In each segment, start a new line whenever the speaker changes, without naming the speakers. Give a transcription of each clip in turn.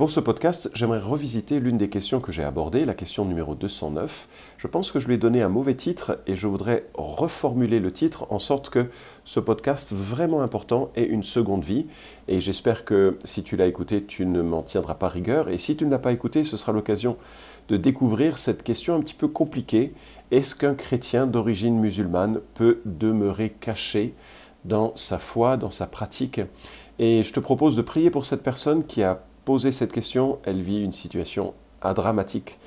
Pour ce podcast, j'aimerais revisiter l'une des questions que j'ai abordées, la question numéro 209. Je pense que je lui ai donné un mauvais titre et je voudrais reformuler le titre en sorte que ce podcast vraiment important ait une seconde vie. Et j'espère que si tu l'as écouté, tu ne m'en tiendras pas rigueur. Et si tu ne l'as pas écouté, ce sera l'occasion de découvrir cette question un petit peu compliquée. Est-ce qu'un chrétien d'origine musulmane peut demeurer caché dans sa foi, dans sa pratique? Et je te propose de prier pour cette personne qui a poser cette question, elle vit une situation dramatique.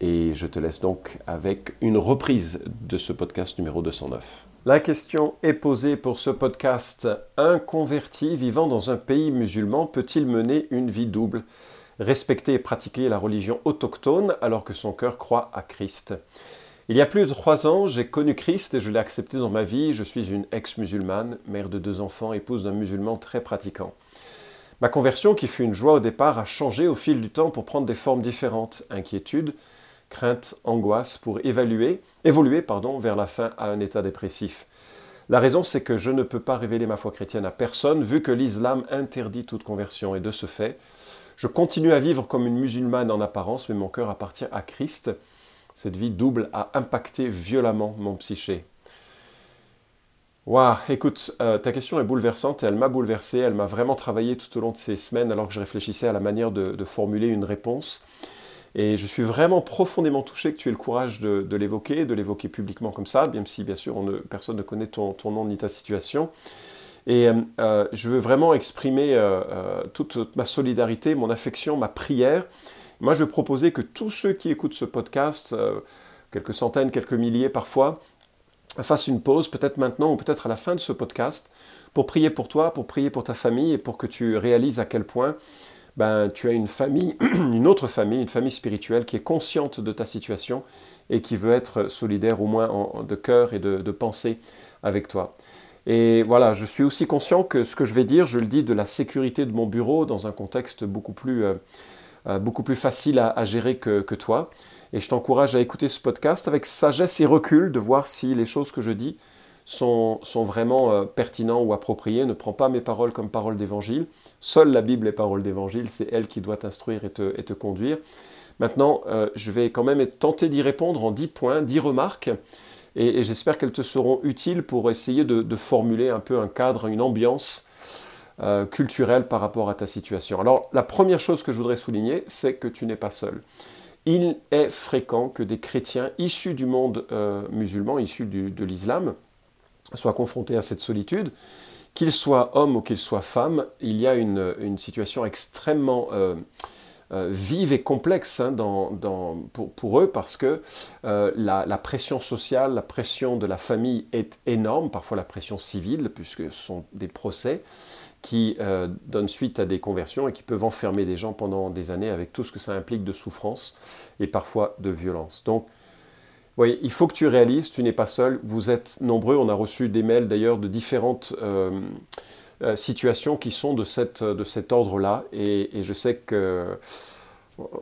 Et je te laisse donc avec une reprise de ce podcast numéro 209. La question est posée pour ce podcast. Un converti vivant dans un pays musulman peut-il mener une vie double? Respecter et pratiquer la religion autochtone alors que son cœur croit à Christ. Il y a plus de trois ans, j'ai connu Christ et je l'ai accepté dans ma vie. Je suis une ex-musulmane, mère de deux enfants, épouse d'un musulman très pratiquant. Ma conversion, qui fut une joie au départ, a changé au fil du temps pour prendre des formes différentes. Inquiétude, crainte, angoisse, pour évoluer vers la fin à un état dépressif. La raison, c'est que je ne peux pas révéler ma foi chrétienne à personne, vu que l'islam interdit toute conversion. Et de ce fait, je continue à vivre comme une musulmane en apparence, mais mon cœur appartient à Christ. Cette vie double a impacté violemment mon psyché. Waouh, écoute, euh, ta question est bouleversante et elle m'a bouleversé, elle m'a vraiment travaillé tout au long de ces semaines alors que je réfléchissais à la manière de, formuler une réponse. Et je suis vraiment profondément touché que tu aies le courage de, l'évoquer, de l'évoquer publiquement comme ça, même si bien sûr personne ne connaît ton, nom ni ta situation. Et euh, euh, je veux vraiment exprimer toute ma solidarité, mon affection, ma prière. Moi, je veux proposer que tous ceux qui écoutent ce podcast, quelques centaines, quelques milliers parfois, fasse une pause, peut-être maintenant ou peut-être à la fin de ce podcast, pour prier pour toi, pour prier pour ta famille et pour que tu réalises à quel point ben, tu as une famille, une autre famille, une famille spirituelle qui est consciente de ta situation et qui veut être solidaire au moins de cœur et de, pensée avec toi. Et voilà, je suis aussi conscient que ce que je vais dire, je le dis de la sécurité de mon bureau dans un contexte beaucoup plus, euh, euh, facile à, gérer que toi. Et je t'encourage à écouter ce podcast avec sagesse et recul, de voir si les choses que je dis sont, sont vraiment euh, pertinentes ou appropriées. Ne prends pas mes paroles comme paroles d'évangile. Seule la Bible est parole d'évangile, c'est elle qui doit t'instruire et te, et te, conduire. Maintenant, euh, je vais quand même tenter d'y répondre en dix points, dix remarques, et, j'espère qu'elles te seront utiles pour essayer de, formuler un peu un cadre, une ambiance euh, culturelle par rapport à ta situation. Alors, la première chose que je voudrais souligner, c'est que tu n'es pas seul il est fréquent que des chrétiens issus du monde euh, musulman, issus de l'islam, soient confrontés à cette solitude. Qu'ils soient hommes ou qu'ils soient femmes, il y a une, situation extrêmement euh, euh, vive et complexe hein, pour, eux parce que la, pression sociale, la pression de la famille est énorme, parfois la pression civile, puisque ce sont des procès qui euh, donnent suite à des conversions et qui peuvent enfermer des gens pendant des années avec tout ce que ça implique de souffrance et parfois de violence. Donc, voyez, il faut que tu réalises, tu n'es pas seul, vous êtes nombreux, on a reçu des mails d'ailleurs de différentes euh, euh, situations qui sont de, cette, de cet ordre-là, et, je sais que,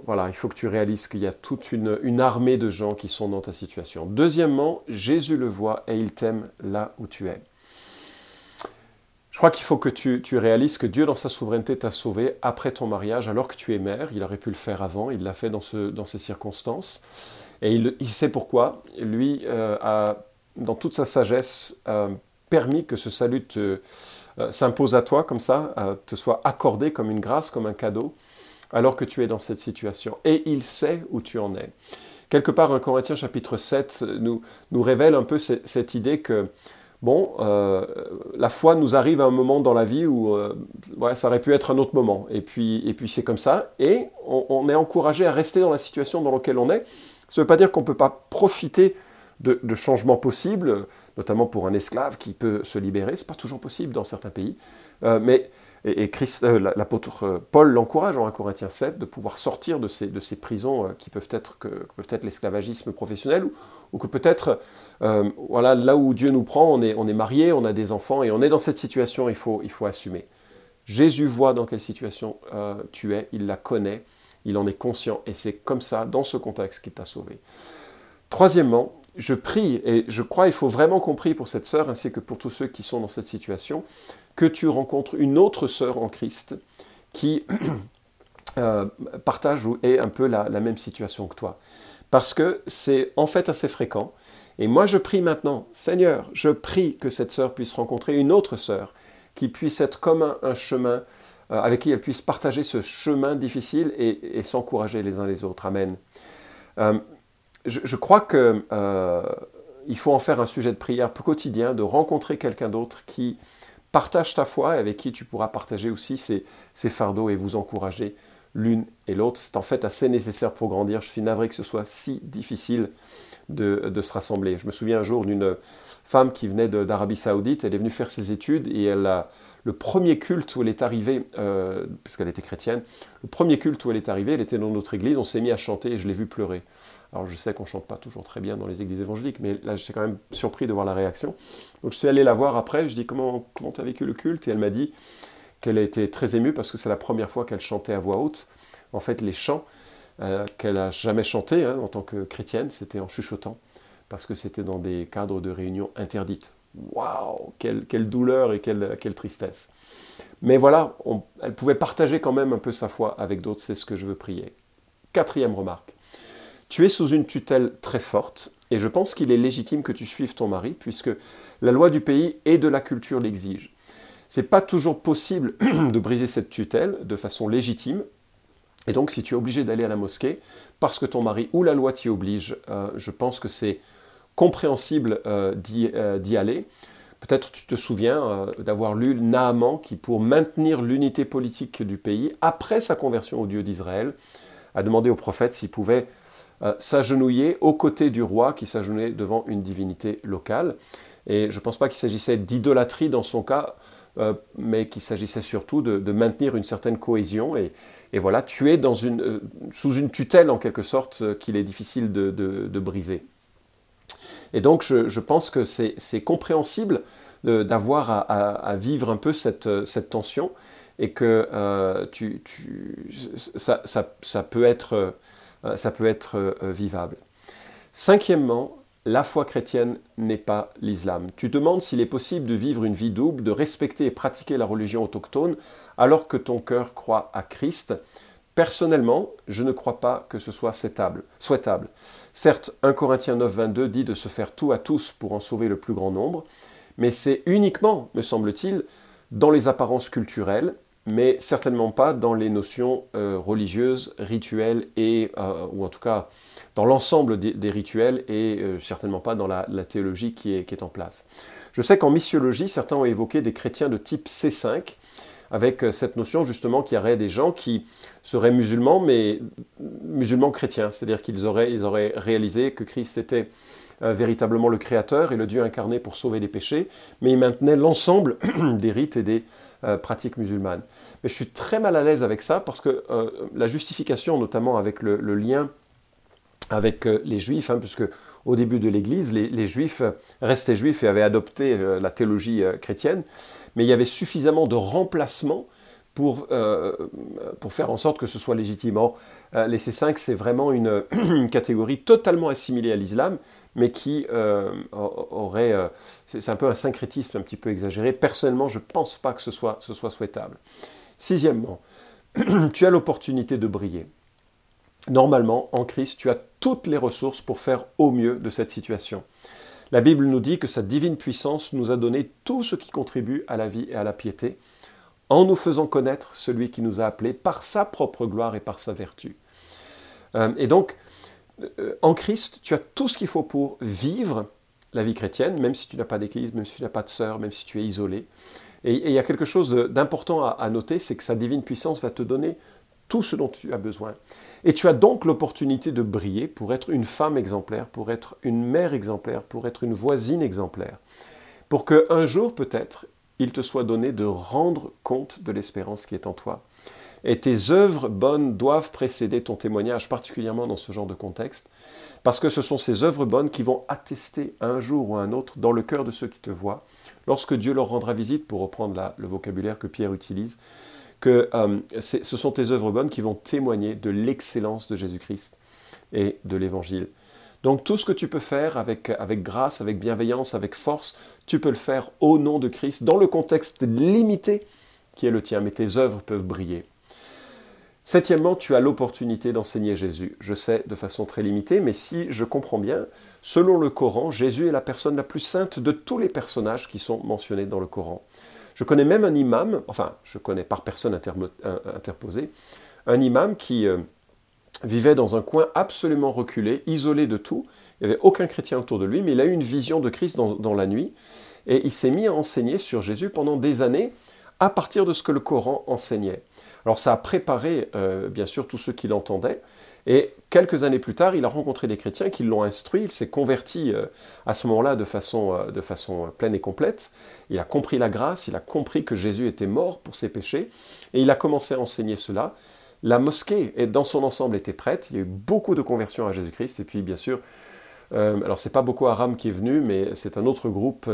voilà, il faut que tu réalises qu'il y a toute une armée de gens qui sont dans ta situation. Deuxièmement, Jésus le voit et il t'aime là où tu es. Crois qu'il faut que tu, réalises que Dieu, dans sa souveraineté, t'a sauvé après ton mariage, alors que tu es mère. Il aurait pu le faire avant, il l'a fait dans, ces circonstances. Et il, sait pourquoi. Lui euh, a, dans toute sa sagesse, euh, permis que ce salut euh, s'impose à toi comme ça, te soit accordé comme une grâce, comme un cadeau, alors que tu es dans cette situation. Et il sait où tu en es. Quelque part, 1 Corinthiens chapitre 7 nous, nous révèle un peu cette idée que bon, euh, la foi nous arrive à un moment dans la vie où euh, ça aurait pu être un autre moment. Et puis, et puis c'est comme ça. Et on, est encouragé à rester dans la situation dans laquelle on est. Ça ne veut pas dire qu'on ne peut pas profiter de, changements possibles, notamment pour un esclave qui peut se libérer. Ce n'est pas toujours possible dans certains pays. Euh, mais et, euh, l'apôtre euh, Paul l'encourage en 1 Corinthiens 7 de pouvoir sortir de ces, prisons euh, qui peuvent être, que, peuvent être l'esclavagisme professionnel ou, que peut-être, voilà, là où Dieu nous prend, on est, on est marié, on a des enfants et on est dans cette situation, il faut, il faut assumer. Jésus voit dans quelle situation tu es, il la connaît il en est conscient et c'est comme ça, dans ce contexte, qu'il t'a sauvé. Troisièmement, je prie, et je crois qu'il faut vraiment qu'on pour cette sœur, ainsi que pour tous ceux qui sont dans cette situation, que tu rencontres une autre sœur en Christ qui euh, partage ou est un peu la, même situation que toi. Parce que c'est en fait assez fréquent. Et moi, je prie maintenant, Seigneur, je prie que cette sœur puisse rencontrer une autre sœur, qui puisse être comme un, chemin, euh, avec qui elle puisse partager ce chemin difficile et, s'encourager les uns les autres. Amen. Euh, je, crois qu'il faut en faire un sujet de prière quotidien, de rencontrer quelqu'un d'autre qui partage ta foi et avec qui tu pourras partager aussi ces, fardeaux et vous encourager l'une et l'autre. C'est en fait assez nécessaire pour grandir. Je suis navré que ce soit si difficile de, se rassembler. Je me souviens un jour d'une femme qui venait d'Arabie Saoudite, elle est venue faire ses études et elle a, le premier culte où elle est arrivée, euh, puisqu'elle était chrétienne, le premier culte où elle est arrivée, elle était dans notre église, on s'est mis à chanter et je l'ai vu pleurer. Alors je sais qu'on ne chante pas toujours très bien dans les églises évangéliques, mais là j'étais quand même surpris de voir la réaction. Donc je suis allé la voir après, je dis comment comment tu as vécu le culte? Et elle m'a dit qu'elle a été très émue parce que c'est la première fois qu'elle chantait à voix haute. En fait les chants euh, qu'elle a jamais chantés hein, en tant que chrétienne, c'était en chuchotant, parce que c'était dans des cadres de réunion interdites. Waouh, quelle, douleur et quelle, quelle tristesse. Mais voilà, elle pouvait partager quand même un peu sa foi avec d'autres, c'est ce que je veux prier. Quatrième remarque. Tu es sous une tutelle très forte, et je pense qu'il est légitime que tu suives ton mari, puisque la loi du pays et de la culture l'exige. C'est pas toujours possible de briser cette tutelle de façon légitime, et donc si tu es obligé d'aller à la mosquée, parce que ton mari ou la loi t'y oblige, euh, je pense que c'est compréhensible euh, euh, d'y aller. Peut-être tu te souviens d'avoir lu Naaman qui, pour maintenir l'unité politique du pays, après sa conversion au Dieu d'Israël, a demandé au prophète s'il pouvait euh, s'agenouiller aux côtés du roi qui s'agenouillait devant une divinité locale. Et je ne pense pas qu'il s'agissait d'idolâtrie dans son cas, euh, mais qu'il s'agissait surtout de, maintenir une certaine cohésion. Et, voilà, tu es euh, sous une tutelle en quelque sorte qu'il est difficile de, briser. Et donc je, pense que c'est compréhensible d'avoir à, vivre un peu cette, cette tension et que tu, ça, ça, peut être euh, ça peut être euh, vivable. Cinquièmement, la foi chrétienne n'est pas l'islam. Tu demandes s'il est possible de vivre une vie double, de respecter et pratiquer la religion autochtone alors que ton cœur croit à Christ. Personnellement, je ne crois pas que ce soit souhaitable. Certes, 1 Corinthiens 9, 22 dit de se faire tout à tous pour en sauver le plus grand nombre, mais c'est uniquement, me semble-t-il, dans les apparences culturelles mais certainement pas dans les notions euh, religieuses, rituelles, et, euh, ou en tout cas dans l'ensemble des, rituels, et euh, certainement pas dans la, théologie qui est, en place. Je sais qu'en missiologie, certains ont évoqué des chrétiens de type C5, avec cette notion justement qu'il y aurait des gens qui seraient musulmans, mais musulmans chrétiens, c'est-à-dire qu'ils auraient, ils auraient réalisé que Christ était véritablement le Créateur et le Dieu incarné pour sauver les péchés, mais ils maintenaient l'ensemble des rites et des euh, pratique musulmane. Mais je suis très mal à l'aise avec ça parce que euh, la justification, notamment avec le, lien avec euh, les juifs, hein, puisque au début de l'Église, les, juifs restaient juifs et avaient adopté la théologie chrétienne, mais il y avait suffisamment de remplacements pour, pour faire en sorte que ce soit légitime. Or, les C5, c'est vraiment une, catégorie totalement assimilée à l'islam, mais qui euh, aurait... Euh, c'est un peu un syncrétisme un petit peu exagéré. Personnellement, je ne pense pas que ce soit, ce soit souhaitable. Sixièmement, tu as l'opportunité de briller. Normalement, en Christ, tu as toutes les ressources pour faire au mieux de cette situation. La Bible nous dit que sa divine puissance nous a donné tout ce qui contribue à la vie et à la piété, en nous faisant connaître celui qui nous a appelés par sa propre gloire et par sa vertu. Euh, et donc, euh, en Christ, tu as tout ce qu'il faut pour vivre la vie chrétienne, même si tu n'as pas d'église, même si tu n'as pas de sœur, même si tu es isolé. Et, il y a quelque chose d'important à, noter, c'est que sa divine puissance va te donner tout ce dont tu as besoin. Et tu as donc l'opportunité de briller pour être une femme exemplaire, pour être une mère exemplaire, pour être une voisine exemplaire. Pour qu'un jour, peut-être, il te soit donné de rendre compte de l'espérance qui est en toi. Et tes œuvres bonnes doivent précéder ton témoignage, particulièrement dans ce genre de contexte, parce que ce sont ces œuvres bonnes qui vont attester un jour ou un autre dans le cœur de ceux qui te voient, lorsque Dieu leur rendra visite, pour reprendre le vocabulaire que Pierre utilise, que euh, ce sont tes œuvres bonnes qui vont témoigner de l'excellence de Jésus-Christ et de l'Évangile. Donc tout ce que tu peux faire avec, avec grâce, avec bienveillance, avec force, tu peux le faire au nom de Christ, dans le contexte limité qui est le tien, mais tes œuvres peuvent briller. Septièmement, tu as l'opportunité d'enseigner Jésus. Je sais de façon très limitée, mais si je comprends bien, selon le Coran, Jésus est la personne la plus sainte de tous les personnages qui sont mentionnés dans le Coran. Je connais même un imam, enfin, je connais par personne interposée, un imam qui euh, vivait dans un coin absolument reculé, isolé de tout. Il n'y avait aucun chrétien autour de lui, mais il a eu une vision de Christ dans la nuit. Et il s'est mis à enseigner sur Jésus pendant des années à partir de ce que le Coran enseignait. Alors ça a préparé, euh, bien sûr, tous ceux qui l'entendaient. Et quelques années plus tard, il a rencontré des chrétiens qui l'ont instruit, il s'est converti euh, à ce moment-là de façon, euh, de façon pleine et complète. Il a compris la grâce, il a compris que Jésus était mort pour ses péchés, et il a commencé à enseigner cela. La mosquée, dans son ensemble, était prête. Il y a eu beaucoup de conversions à Jésus-Christ, et puis bien sûr, euh, alors c'est pas Boko Haram qui est venu, mais c'est un autre groupe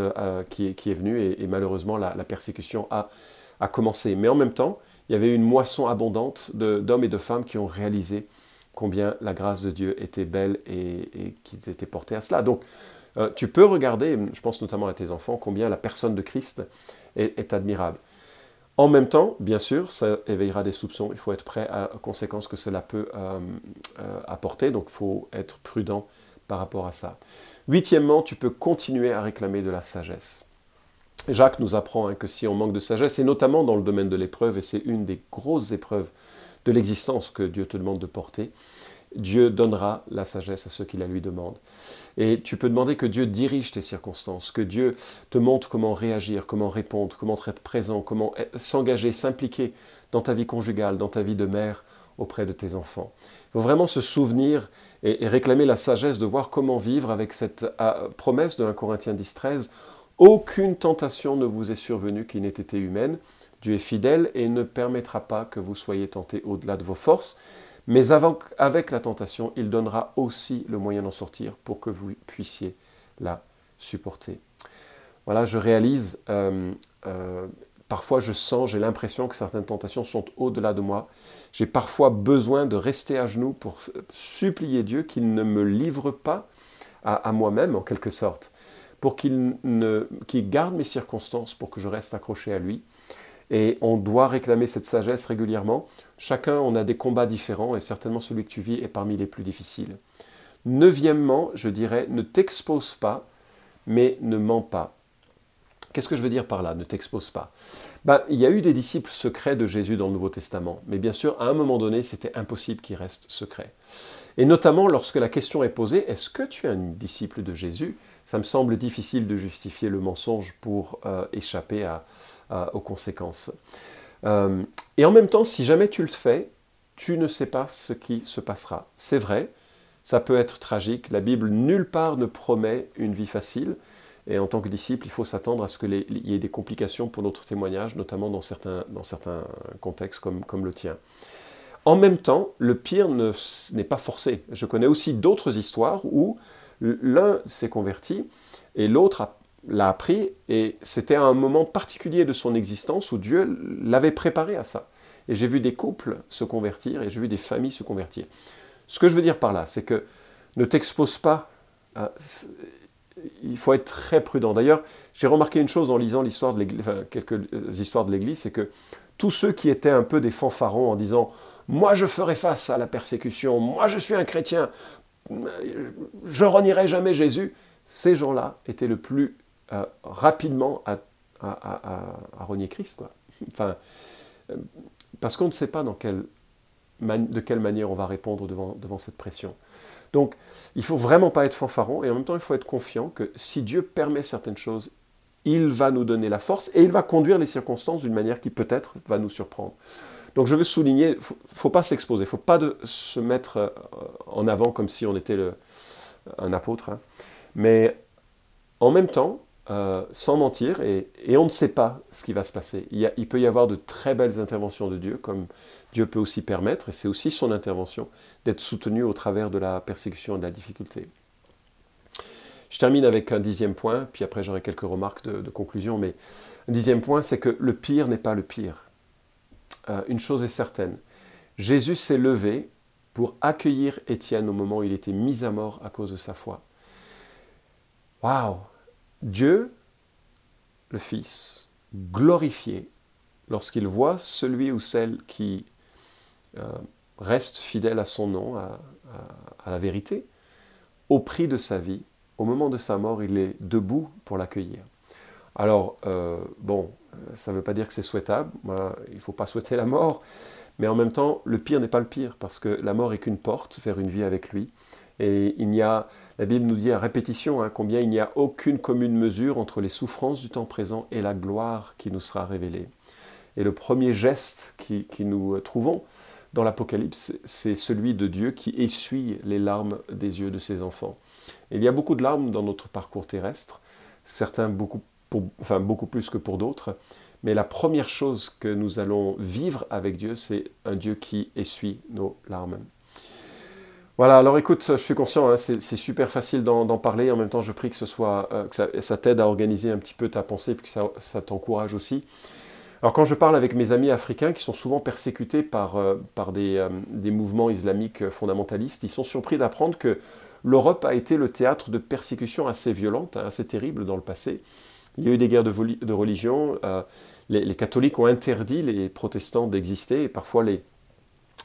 qui, est, venu, et, malheureusement la, persécution a commencé. Mais en même temps, il y avait une moisson abondante d'hommes et de femmes qui ont réalisé combien la grâce de Dieu était belle et, qu'ils étaient portés à cela. Donc, euh, tu peux regarder, je pense notamment à tes enfants, combien la personne de Christ est, admirable. En même temps, bien sûr, ça éveillera des soupçons. Il faut être prêt aux conséquences que cela peut euh, euh, apporter. Donc, il faut être prudent par rapport à ça. Huitièmement, tu peux continuer à réclamer de la sagesse. Jacques nous apprend hein, que si on manque de sagesse, et notamment dans le domaine de l'épreuve, et c'est une des grosses épreuves de l'existence que Dieu te demande de porter, Dieu donnera la sagesse à ceux qui la lui demandent. Et tu peux demander que Dieu dirige tes circonstances, que Dieu te montre comment réagir, comment répondre, comment être présent, comment s'engager, s'impliquer dans ta vie conjugale, dans ta vie de mère auprès de tes enfants. Il faut vraiment se souvenir et, réclamer la sagesse de voir comment vivre avec cette ah, promesse de 1 Corinthiens 10, 13 aucune tentation ne vous est survenue qui n'ait été humaine. Dieu est fidèle et ne permettra pas que vous soyez tentés au-delà de vos forces. Mais avec la tentation, il donnera aussi le moyen d'en sortir pour que vous puissiez la supporter. Voilà, je réalise, euh, euh, parfois je sens, j'ai l'impression que certaines tentations sont au-delà de moi. J'ai parfois besoin de rester à genoux pour supplier Dieu qu'il ne me livre pas à moi-même, en quelque sorte pour qu'il garde mes circonstances, pour que je reste accroché à lui. Et on doit réclamer cette sagesse régulièrement. Chacun, on a des combats différents, et certainement celui que tu vis est parmi les plus difficiles. Neuvièmement, je dirais, ne t'expose pas, mais ne mens pas. Qu'est-ce que je veux dire par là, ne t'expose pas? Ben, Il y a eu des disciples secrets de Jésus dans le Nouveau Testament, mais bien sûr, à un moment donné, c'était impossible qu'ils restent secrets. Et notamment lorsque la question est posée, est-ce que tu es un disciple de Jésus? Ça me semble difficile de justifier le mensonge pour euh, échapper aux conséquences. Euh, et en même temps, si jamais tu le fais, tu ne sais pas ce qui se passera. C'est vrai, ça peut être tragique. La Bible nulle part ne promet une vie facile. Et en tant que disciple, il faut s'attendre à ce qu'il y ait des complications pour notre témoignage, notamment dans certains, dans certains contextes comme, comme le tien. En même temps, le pire n'est pas forcé. Je connais aussi d'autres histoires où L'un s'est converti et l'autre l'a appris et c'était un moment particulier de son existence où Dieu l'avait préparé à ça. Et j'ai vu des couples se convertir et j'ai vu des familles se convertir. Ce que je veux dire par là, c'est que ne t'expose pas. il faut être très prudent. D'ailleurs, j'ai remarqué une chose en lisant l'histoire de quelques histoires de l'Église, c'est que tous ceux qui étaient un peu des fanfarons en disant moi je ferai face à la persécution, moi je suis un chrétien, je renierai jamais Jésus, ces gens-là étaient le plus euh, rapidement à, renier Christ. Quoi. Enfin, euh, parce qu'on ne sait pas dans de quelle manière on va répondre devant, devant cette pression. Donc, il ne faut vraiment pas être fanfaron et en même temps, il faut être confiant que si Dieu permet certaines choses, il va nous donner la force et il va conduire les circonstances d'une manière qui peut-être va nous surprendre. Donc je veux souligner, il ne faut pas s'exposer, il ne faut pas se mettre euh, en avant comme si on était un apôtre, hein. mais en même temps, euh, sans mentir, et, on ne sait pas ce qui va se passer. Il, peut y avoir de très belles interventions de Dieu, comme Dieu peut aussi permettre, et c'est aussi son intervention, d'être soutenu au travers de la persécution et de la difficulté. Je termine avec un dixième point, puis après j'aurai quelques remarques de conclusion, mais un dixième point, c'est que le pire n'est pas le pire. euh, une chose est certaine. Jésus s'est levé pour accueillir Étienne au moment où il était mis à mort à cause de sa foi. Waouh Dieu, le Fils, glorifié lorsqu'il voit celui ou celle qui euh, reste fidèle à son nom, à, la vérité, au prix de sa vie, au moment de sa mort, il est debout pour l'accueillir. Alors, euh, bon, ça ne veut pas dire que c'est souhaitable, il ne faut pas souhaiter la mort, mais en même temps, le pire n'est pas le pire, parce que la mort est qu'une porte vers une vie avec lui. Et il n'y a, la Bible nous dit à répétition hein, combien il n'y a aucune commune mesure entre les souffrances du temps présent et la gloire qui nous sera révélée. Et le premier geste qui, nous trouvons dans l'Apocalypse, c'est celui de Dieu qui essuie les larmes des yeux de ses enfants. il y a beaucoup de larmes dans notre parcours terrestre, certains beaucoup, enfin, beaucoup plus que pour d'autres, mais la première chose que nous allons vivre avec Dieu, c'est un Dieu qui essuie nos larmes. Voilà, alors écoute, je suis conscient, hein, c'est super facile d'en parler, en même temps je prie que, ce soit, euh, ça, t'aide à organiser un petit peu ta pensée, et que ça, t'encourage aussi. Alors quand je parle avec mes amis africains qui sont souvent persécutés par, euh, euh, des, mouvements islamiques fondamentalistes, ils sont surpris d'apprendre que l'Europe a été le théâtre de persécutions assez violentes, hein, assez terribles dans le passé. Il y a eu des guerres de, de religion, les, catholiques ont interdit les protestants d'exister, et parfois les,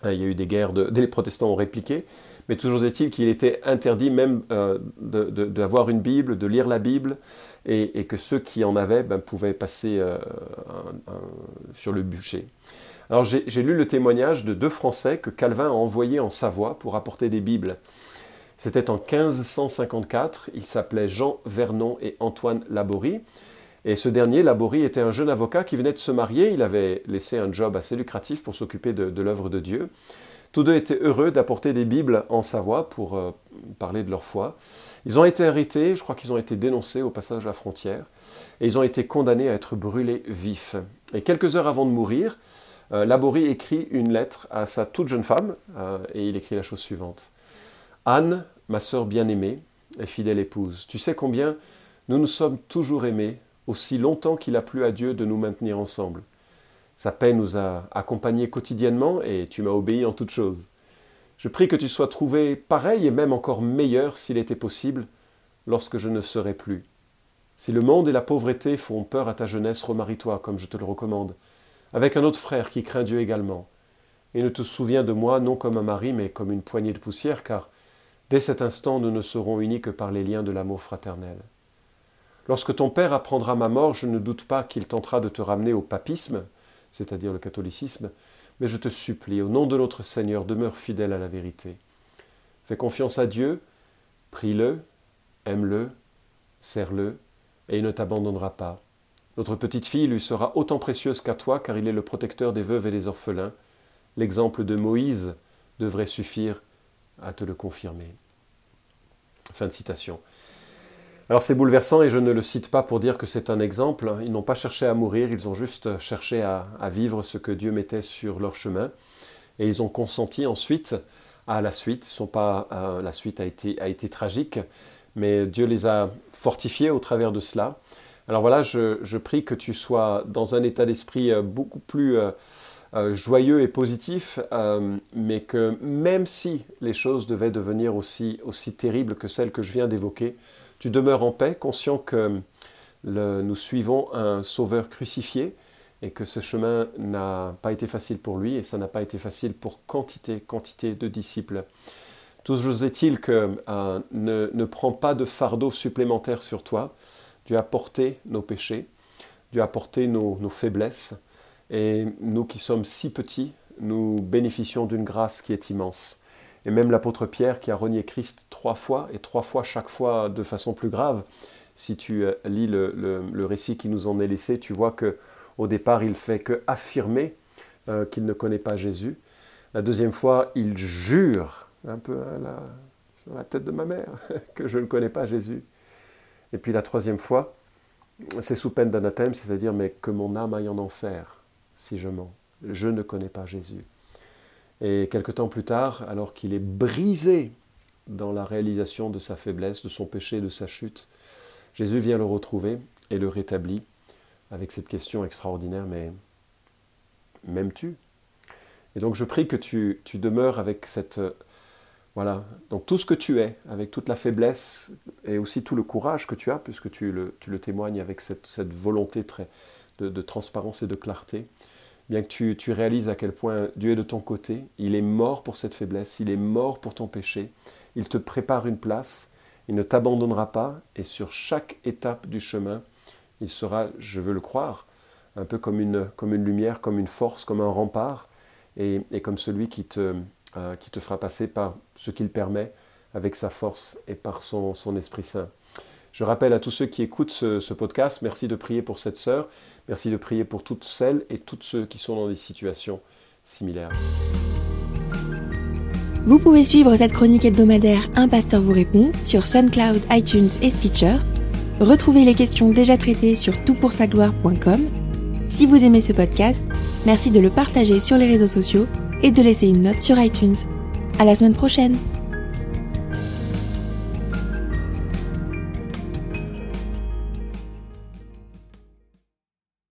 il y a eu des guerres, de, les protestants ont répliqué, mais toujours est-il qu'il était interdit même euh, d'avoir une Bible, de lire la Bible, et, que ceux qui en avaient ben, pouvaient passer euh, sur le bûcher. Alors j'ai lu le témoignage de deux Français que Calvin a envoyés en Savoie pour apporter des Bibles. C'était en 1554, ils s'appelaient Jean Vernon et Antoine Laborie. Et ce dernier, Laborie, était un jeune avocat qui venait de se marier. Il avait laissé un job assez lucratif pour s'occuper de, l'œuvre de Dieu. Tous deux étaient heureux d'apporter des Bibles en Savoie pour euh, parler de leur foi. Ils ont été arrêtés, je crois qu'ils ont été dénoncés au passage de la frontière, et ils ont été condamnés à être brûlés vifs. Et quelques heures avant de mourir, euh, Laborie écrit une lettre à sa toute jeune femme, euh, et il écrit la chose suivante. Anne, ma sœur bien-aimée et fidèle épouse, tu sais combien nous nous sommes toujours aimés aussi longtemps qu'il a plu à Dieu de nous maintenir ensemble. Sa paix nous a accompagnés quotidiennement et tu m'as obéi en toutes choses. Je prie que tu sois trouvé pareil et même encore meilleur s'il était possible lorsque je ne serai plus. Si le monde et la pauvreté font peur à ta jeunesse, remarie-toi comme je te le recommande, avec un autre frère qui craint Dieu également. Et ne te souviens de moi non comme un mari, mais comme une poignée de poussière, car dès cet instant nous ne serons unis que par les liens de l'amour fraternel. Lorsque ton père apprendra ma mort, je ne doute pas qu'il tentera de te ramener au papisme, c'est-à-dire le catholicisme, mais je te supplie, au nom de notre Seigneur, demeure fidèle à la vérité. Fais confiance à Dieu, prie-le, aime-le, serre-le, et il ne t'abandonnera pas. Notre petite fille lui sera autant précieuse qu'à toi, car il est le protecteur des veuves et des orphelins. L'exemple de Moïse devrait suffire à te le confirmer. Fin de citation. Alors c'est bouleversant et je ne le cite pas pour dire que c'est un exemple. Ils n'ont pas cherché à mourir, ils ont juste cherché à, vivre ce que Dieu mettait sur leur chemin. Et ils ont consenti ensuite à la suite. Sont pas, euh, la suite a été, tragique, mais Dieu les a fortifiés au travers de cela. Alors voilà, je, prie que tu sois dans un état d'esprit euh, beaucoup plus euh, joyeux et positif, mais que même si les choses devaient devenir aussi, aussi terribles que celles que je viens d'évoquer, tu demeures en paix, conscient que nous suivons un sauveur crucifié et que ce chemin n'a pas été facile pour lui et ça n'a pas été facile pour quantité, quantité de disciples. Toujours est-il que euh, ne, prends pas de fardeau supplémentaire sur toi. Dieu a porté nos péchés, Dieu a porté nos faiblesses et nous qui sommes si petits, nous bénéficions d'une grâce qui est immense. Et même l'apôtre Pierre qui a renié Christ trois fois, et trois fois chaque fois de façon plus grave. Si tu euh, lis le, récit qui nous en est laissé, tu vois que au départ, il fait que affirmer euh, qu'il ne connaît pas Jésus. La deuxième fois, il jure, un peu la, sur la tête de ma mère, que je ne connais pas Jésus. Et puis la troisième fois, c'est sous peine d'anathème, c'est-à-dire mais que mon âme aille en enfer si je mens. Je ne connais pas Jésus. Et quelque temps plus tard, alors qu'il est brisé dans la réalisation de sa faiblesse, de son péché, de sa chute, Jésus vient le retrouver et le rétablit avec cette question extraordinaire, mais m'aimes-tu? Et donc je prie que tu, demeures avec cette... voilà, donc tout ce que tu es, avec toute la faiblesse et aussi tout le courage que tu as, puisque tu le, témoignes avec cette, volonté de transparence et de clarté, bien que tu, tu réalises à quel point Dieu est de ton côté, il est mort pour cette faiblesse, il est mort pour ton péché, il te prépare une place, il ne t'abandonnera pas, et sur chaque étape du chemin, il sera, je veux le croire, un peu comme une, comme une lumière, comme une force, comme un rempart, et, comme celui qui te, euh, qui te fera passer par ce qu'il permet avec sa force et par son, son Esprit Saint. Je rappelle à tous ceux qui écoutent ce, podcast, merci de prier pour cette sœur, merci de prier pour toutes celles et tous ceux qui sont dans des situations similaires.
Vous pouvez suivre cette chronique hebdomadaire Un pasteur vous répond sur SoundCloud, iTunes et Stitcher. Retrouvez les questions déjà traitées sur toutpoursagloire.com. Si vous aimez ce podcast, merci de le partager sur les réseaux sociaux et de laisser une note sur iTunes. À la semaine prochaine!